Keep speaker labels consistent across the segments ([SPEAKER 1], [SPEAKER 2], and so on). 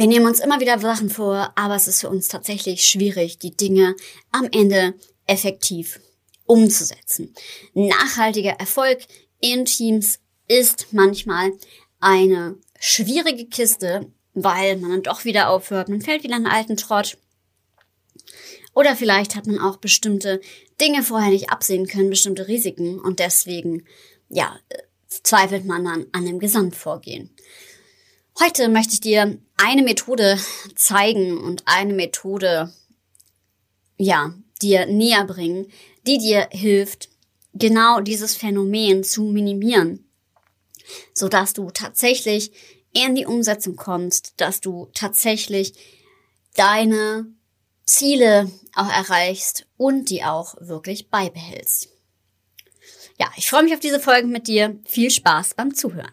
[SPEAKER 1] Wir nehmen uns immer wieder Sachen vor, aber es ist für uns tatsächlich schwierig, die Dinge am Ende effektiv umzusetzen. Nachhaltiger Erfolg in Teams ist manchmal eine schwierige Kiste, weil man dann doch wieder aufhört, man fällt wieder in einen alten Trott. Oder vielleicht hat man auch bestimmte Dinge vorher nicht absehen können, bestimmte Risiken und deswegen, ja, zweifelt man dann an dem Gesamtvorgehen. Heute möchte ich dir eine Methode zeigen und eine Methode, ja, dir näher bringen, die dir hilft, genau dieses Phänomen zu minimieren, so dass du tatsächlich in die Umsetzung kommst, dass du tatsächlich deine Ziele auch erreichst und die auch wirklich beibehältst. Ja, ich freue mich auf diese Folgen mit dir. Viel Spaß beim Zuhören.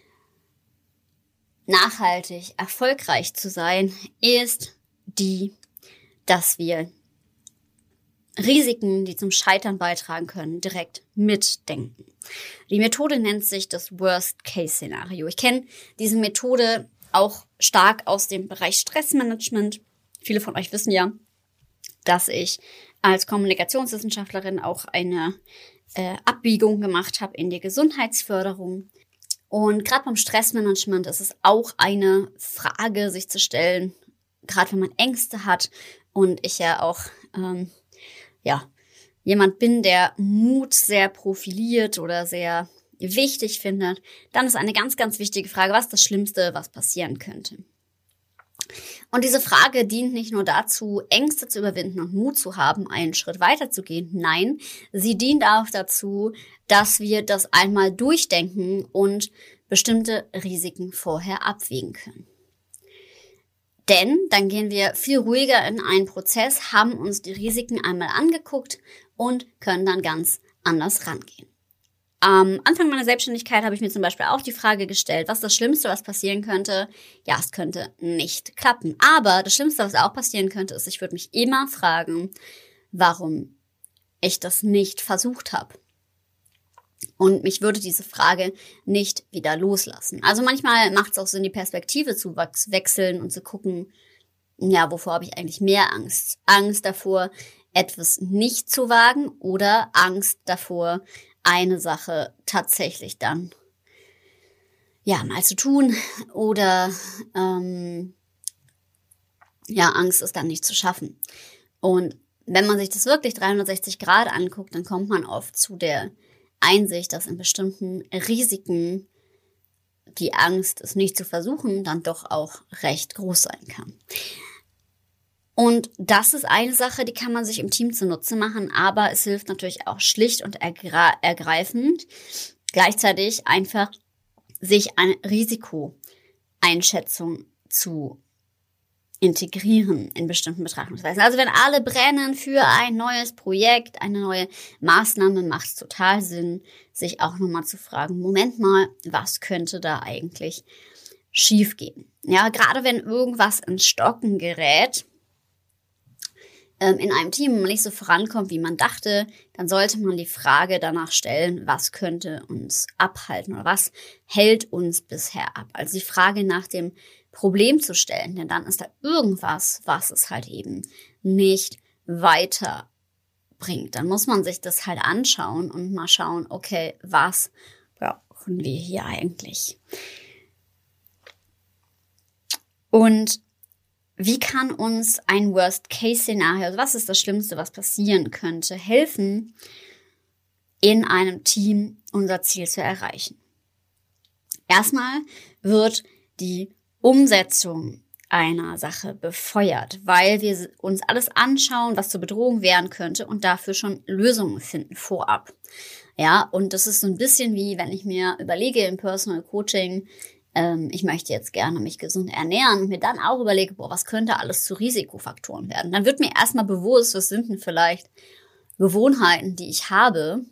[SPEAKER 1] nachhaltig erfolgreich zu sein, ist die, dass wir Risiken, die zum Scheitern beitragen können, direkt mitdenken. Die Methode nennt sich das Worst-Case-Szenario. Ich kenne diese Methode auch stark aus dem Bereich Stressmanagement. Viele von euch wissen ja, dass ich als Kommunikationswissenschaftlerin auch eine äh, Abbiegung gemacht habe in die Gesundheitsförderung. Und gerade beim Stressmanagement ist es auch eine Frage, sich zu stellen, gerade wenn man Ängste hat und ich ja auch ähm, ja, jemand bin, der Mut sehr profiliert oder sehr wichtig findet, dann ist eine ganz, ganz wichtige Frage, was das Schlimmste, was passieren könnte? Und diese Frage dient nicht nur dazu, Ängste zu überwinden und Mut zu haben, einen Schritt weiter zu gehen. Nein, sie dient auch dazu, dass wir das einmal durchdenken und bestimmte Risiken vorher abwägen können. Denn dann gehen wir viel ruhiger in einen Prozess, haben uns die Risiken einmal angeguckt und können dann ganz anders rangehen. Am Anfang meiner Selbstständigkeit habe ich mir zum Beispiel auch die Frage gestellt, was das Schlimmste, was passieren könnte? Ja, es könnte nicht klappen. Aber das Schlimmste, was auch passieren könnte, ist, ich würde mich immer fragen, warum ich das nicht versucht habe. Und mich würde diese Frage nicht wieder loslassen. Also manchmal macht es auch Sinn, die Perspektive zu wechseln und zu gucken, ja, wovor habe ich eigentlich mehr Angst? Angst davor, etwas nicht zu wagen oder Angst davor, eine Sache tatsächlich dann ja mal zu tun oder ähm, ja Angst es dann nicht zu schaffen. Und wenn man sich das wirklich 360 Grad anguckt, dann kommt man oft zu der Einsicht, dass in bestimmten Risiken die Angst, es nicht zu versuchen, dann doch auch recht groß sein kann. Und das ist eine Sache, die kann man sich im Team zunutze machen, aber es hilft natürlich auch schlicht und ergreifend, gleichzeitig einfach sich eine Risikoeinschätzung zu integrieren in bestimmten Betrachtungsweisen. Also wenn alle brennen für ein neues Projekt, eine neue Maßnahme, macht es total Sinn, sich auch nochmal zu fragen, Moment mal, was könnte da eigentlich schiefgehen? Ja, gerade wenn irgendwas ins Stocken gerät, in einem Team nicht so vorankommt, wie man dachte, dann sollte man die Frage danach stellen, was könnte uns abhalten oder was hält uns bisher ab? Also die Frage nach dem Problem zu stellen, denn dann ist da irgendwas, was es halt eben nicht weiter bringt. Dann muss man sich das halt anschauen und mal schauen, okay, was brauchen wir hier eigentlich? Und wie kann uns ein Worst-Case-Szenario, also was ist das Schlimmste, was passieren könnte, helfen, in einem Team unser Ziel zu erreichen? Erstmal wird die Umsetzung einer Sache befeuert, weil wir uns alles anschauen, was zur Bedrohung werden könnte und dafür schon Lösungen finden vorab. Ja, und das ist so ein bisschen wie, wenn ich mir überlege im Personal Coaching, ähm, ich möchte jetzt gerne mich gesund ernähren und mir dann auch überlege, boah, was könnte alles zu Risikofaktoren werden? Dann wird mir erstmal bewusst, was sind denn vielleicht Gewohnheiten, die ich habe,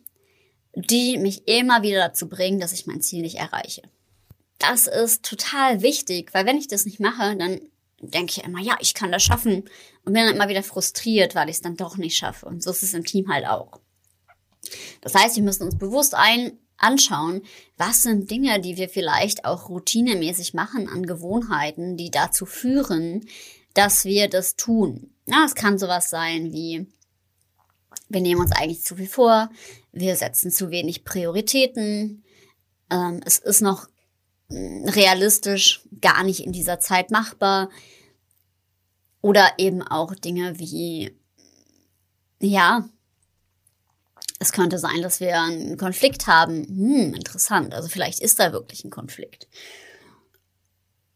[SPEAKER 1] die mich immer wieder dazu bringen, dass ich mein Ziel nicht erreiche. Das ist total wichtig, weil wenn ich das nicht mache, dann denke ich immer, ja, ich kann das schaffen und bin dann immer wieder frustriert, weil ich es dann doch nicht schaffe. Und so ist es im Team halt auch. Das heißt, wir müssen uns bewusst ein anschauen, was sind Dinge, die wir vielleicht auch routinemäßig machen an Gewohnheiten, die dazu führen, dass wir das tun. Ja, es kann sowas sein wie, wir nehmen uns eigentlich zu viel vor, wir setzen zu wenig Prioritäten, ähm, es ist noch realistisch gar nicht in dieser Zeit machbar. Oder eben auch Dinge wie, ja, es könnte sein, dass wir einen Konflikt haben. Hm, interessant. Also vielleicht ist da wirklich ein Konflikt.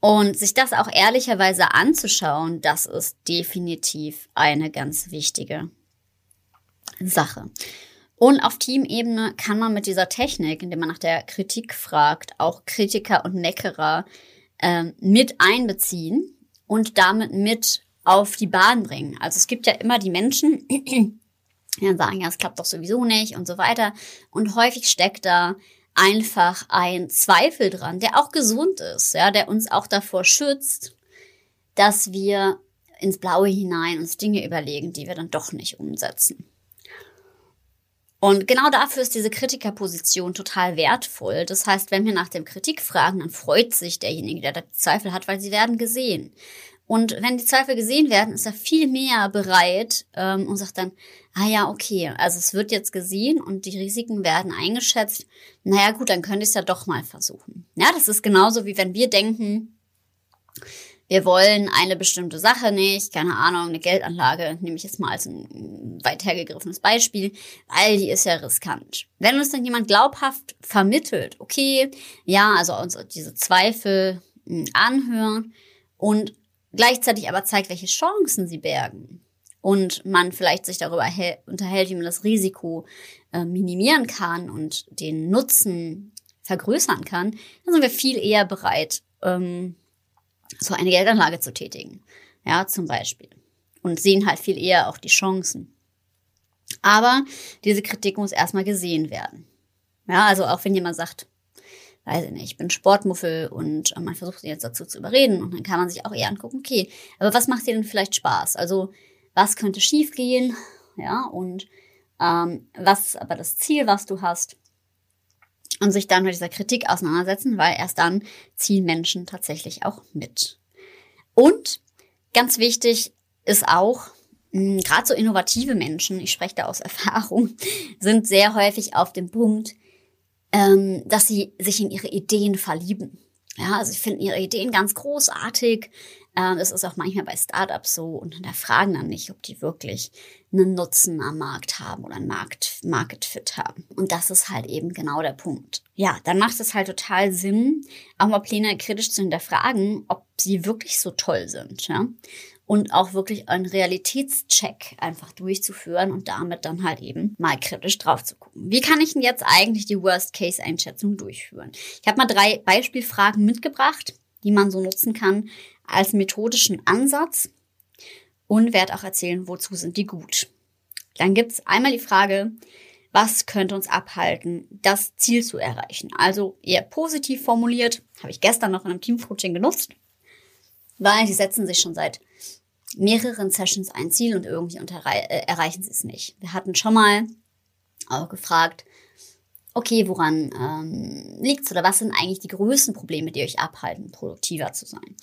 [SPEAKER 1] Und sich das auch ehrlicherweise anzuschauen, das ist definitiv eine ganz wichtige Sache. Und auf Teamebene kann man mit dieser Technik, indem man nach der Kritik fragt, auch Kritiker und Neckerer äh, mit einbeziehen und damit mit auf die Bahn bringen. Also es gibt ja immer die Menschen, dann sagen, ja, es klappt doch sowieso nicht und so weiter. Und häufig steckt da einfach ein Zweifel dran, der auch gesund ist, ja, der uns auch davor schützt, dass wir ins Blaue hinein uns Dinge überlegen, die wir dann doch nicht umsetzen. Und genau dafür ist diese Kritikerposition total wertvoll. Das heißt, wenn wir nach dem Kritik fragen, dann freut sich derjenige, der da Zweifel hat, weil sie werden gesehen. Und wenn die Zweifel gesehen werden, ist er viel mehr bereit ähm, und sagt dann, ah ja, okay, also es wird jetzt gesehen und die Risiken werden eingeschätzt. Naja gut, dann könnte ich es ja doch mal versuchen. Ja, das ist genauso wie wenn wir denken, wir wollen eine bestimmte Sache nicht, keine Ahnung, eine Geldanlage, nehme ich jetzt mal als ein weit hergegriffenes Beispiel, weil die ist ja riskant. Wenn uns dann jemand glaubhaft vermittelt, okay, ja, also uns diese Zweifel hm, anhören und gleichzeitig aber zeigt, welche Chancen sie bergen und man vielleicht sich darüber unterhält, wie man das Risiko äh, minimieren kann und den Nutzen vergrößern kann, dann sind wir viel eher bereit, ähm, so eine Geldanlage zu tätigen. Ja, zum Beispiel. Und sehen halt viel eher auch die Chancen. Aber diese Kritik muss erstmal gesehen werden. Ja, also auch wenn jemand sagt, weiß ich nicht, ich bin Sportmuffel und man versucht ihn jetzt dazu zu überreden und dann kann man sich auch eher angucken, okay, aber was macht dir denn vielleicht Spaß? Also was könnte schiefgehen? Ja, und ähm, was ist aber das Ziel, was du hast? und sich dann mit dieser Kritik auseinandersetzen, weil erst dann ziehen Menschen tatsächlich auch mit. Und ganz wichtig ist auch, hm, gerade so innovative Menschen, ich spreche da aus Erfahrung, sind sehr häufig auf dem Punkt, ähm, dass sie sich in ihre Ideen verlieben. Ja, also ich finde ihre Ideen ganz großartig. Ähm, das ist auch manchmal bei Startups so und hinterfragen dann nicht, ob die wirklich einen Nutzen am Markt haben oder einen Markt, Market Fit haben. Und das ist halt eben genau der Punkt. Ja, dann macht es halt total Sinn, auch mal Pläne kritisch zu hinterfragen, ob sie wirklich so toll sind, ja. Und auch wirklich einen Realitätscheck einfach durchzuführen und damit dann halt eben mal kritisch drauf zu gucken. Wie kann ich denn jetzt eigentlich die Worst-Case-Einschätzung durchführen? Ich habe mal drei Beispielfragen mitgebracht, die man so nutzen kann, als methodischen Ansatz und werde auch erzählen, wozu sind die gut. Dann gibt's einmal die Frage, was könnte uns abhalten, das Ziel zu erreichen? Also eher positiv formuliert, habe ich gestern noch in einem Teamcoaching genutzt, weil die setzen sich schon seit mehreren Sessions ein Ziel und irgendwie äh, erreichen sie es nicht. Wir hatten schon mal auch gefragt, okay, woran ähm, liegt's oder was sind eigentlich die größten Probleme, die euch abhalten, produktiver zu sein?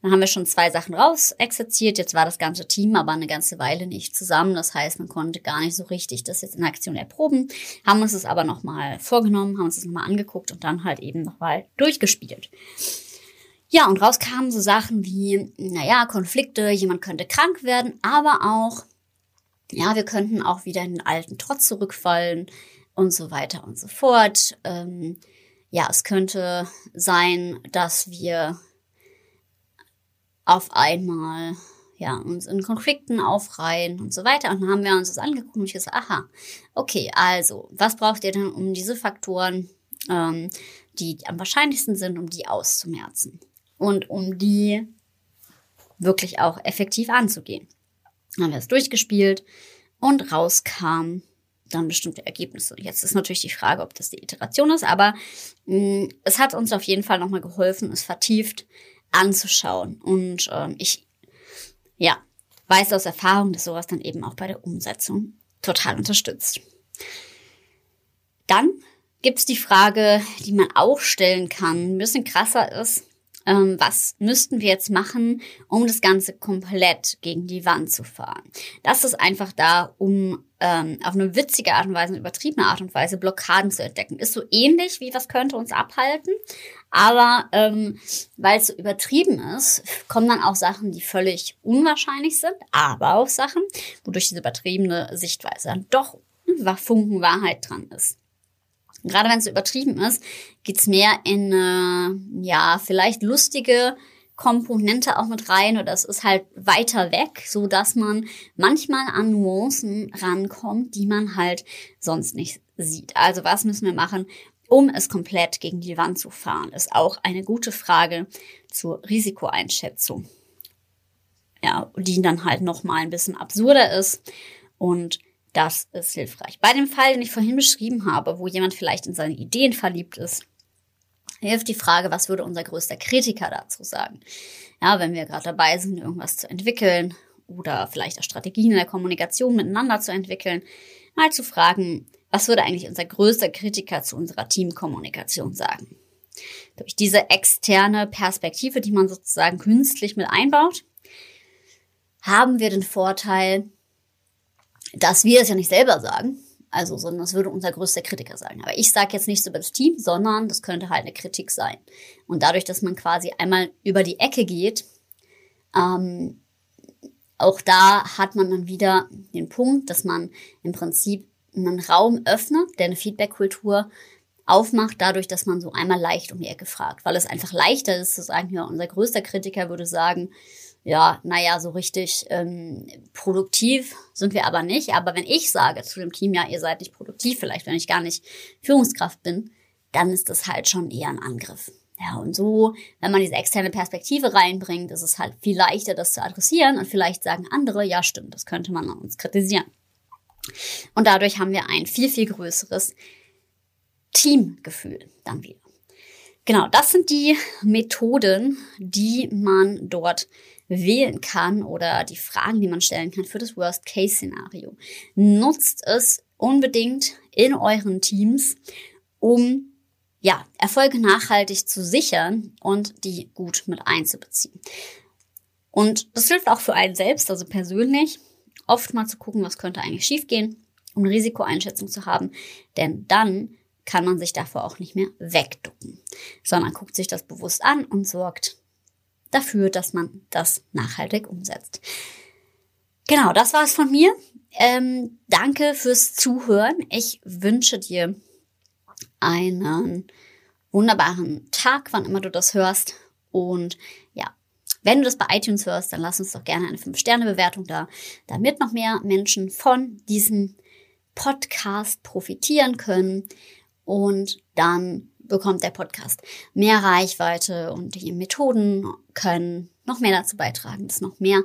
[SPEAKER 1] Dann haben wir schon zwei Sachen raus exerziert. Jetzt war das ganze Team aber eine ganze Weile nicht zusammen. Das heißt, man konnte gar nicht so richtig das jetzt in Aktion erproben. Haben uns es aber nochmal vorgenommen, haben uns das nochmal angeguckt und dann halt eben nochmal durchgespielt. Ja, und raus kamen so Sachen wie, naja, Konflikte, jemand könnte krank werden, aber auch, ja, wir könnten auch wieder in den alten Trotz zurückfallen und so weiter und so fort. Ähm, ja, es könnte sein, dass wir auf einmal ja, uns in Konflikten aufreihen und so weiter. Und dann haben wir uns das angeguckt und ich gesagt, aha, okay, also, was braucht ihr denn, um diese Faktoren ähm, die am wahrscheinlichsten sind, um die auszumerzen und um die wirklich auch effektiv anzugehen. Dann haben wir es durchgespielt und rauskam dann bestimmte Ergebnisse. Jetzt ist natürlich die Frage, ob das die Iteration ist, aber mh, mm, es hat uns auf jeden Fall nochmal geholfen, es vertieft anzuschauen. Und ähm, ich, ja, weiß aus Erfahrung, dass sowas dann eben auch bei der Umsetzung total unterstützt. Dann gibt's die Frage, die man auch stellen kann, ein bisschen krasser ist, ähm, was müssten wir jetzt machen, um das Ganze komplett gegen die Wand zu fahren. Das ist einfach da, um ähm, auf eine witzige Art und Weise, eine übertriebene Art und Weise Blockaden zu entdecken. Ist so ähnlich wie was könnte uns abhalten, aber ähm, weil es so übertrieben ist, kommen dann auch Sachen, die völlig unwahrscheinlich sind, aber auch Sachen, wodurch diese übertriebene Sichtweise dann doch Funken Wahrheit dran ist. Gerade wenn es übertrieben ist, geht's mehr in äh, ja vielleicht lustige Komponente auch mit rein oder es ist halt weiter weg, so dass man manchmal an Nuancen rankommt, die man halt sonst nicht sieht. Also was müssen wir machen, um es komplett gegen die Wand zu fahren, ist auch eine gute Frage zur Risikoeinschätzung. Ja, die dann halt noch mal ein bisschen absurder ist und das ist hilfreich. Bei dem Fall, den ich vorhin beschrieben habe, wo jemand vielleicht in seine Ideen verliebt ist, hilft die Frage, was würde unser größter Kritiker dazu sagen? Ja, wenn wir gerade dabei sind, irgendwas zu entwickeln oder vielleicht auch Strategien in der Kommunikation miteinander zu entwickeln, mal zu fragen, was würde eigentlich unser größter Kritiker zu unserer Teamkommunikation sagen? Durch diese externe Perspektive, die man sozusagen künstlich mit einbaut, haben wir den Vorteil, dass wir es ja nicht selber sagen, also, sondern das würde unser größter Kritiker sagen. Aber ich sage jetzt nichts über das Team, sondern das könnte halt eine Kritik sein. Und dadurch, dass man quasi einmal über die Ecke geht, ähm, auch da hat man dann wieder den Punkt, dass man im Prinzip einen Raum öffnet, der eine Feedback-Kultur aufmacht, dadurch, dass man so einmal leicht um die Ecke fragt. Weil es einfach leichter ist zu sagen, ja, unser größter Kritiker würde sagen, ja, naja, so richtig ähm, produktiv sind wir aber nicht. Aber wenn ich sage zu dem Team, ja, ihr seid nicht produktiv, vielleicht wenn ich gar nicht Führungskraft bin, dann ist das halt schon eher ein Angriff. Ja, und so, wenn man diese externe Perspektive reinbringt, ist es halt viel leichter, das zu adressieren und vielleicht sagen andere, ja, stimmt, das könnte man an uns kritisieren. Und dadurch haben wir ein viel, viel größeres Teamgefühl dann wieder. Genau, das sind die Methoden, die man dort wählen kann oder die Fragen, die man stellen kann für das Worst-Case-Szenario. Nutzt es unbedingt in euren Teams, um ja, Erfolge nachhaltig zu sichern und die gut mit einzubeziehen. Und das hilft auch für einen selbst, also persönlich, oft mal zu gucken, was könnte eigentlich schiefgehen, um eine Risikoeinschätzung zu haben. Denn dann kann man sich davor auch nicht mehr wegducken, sondern guckt sich das bewusst an und sorgt dafür, dass man das nachhaltig umsetzt. Genau, das war es von mir. Ähm, danke fürs Zuhören. Ich wünsche dir einen wunderbaren Tag, wann immer du das hörst. Und ja, wenn du das bei iTunes hörst, dann lass uns doch gerne eine 5-Sterne-Bewertung da, damit noch mehr Menschen von diesem Podcast profitieren können. Und dann bekommt der Podcast mehr Reichweite und die Methoden können noch mehr dazu beitragen, dass noch mehr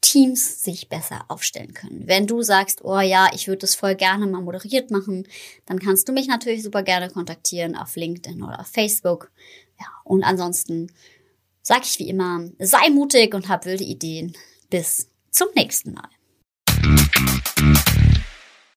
[SPEAKER 1] Teams sich besser aufstellen können. Wenn du sagst, oh ja, ich würde das voll gerne mal moderiert machen, dann kannst du mich natürlich super gerne kontaktieren auf LinkedIn oder auf Facebook. Ja, und ansonsten sage ich wie immer, sei mutig und hab wilde Ideen. Bis zum nächsten Mal.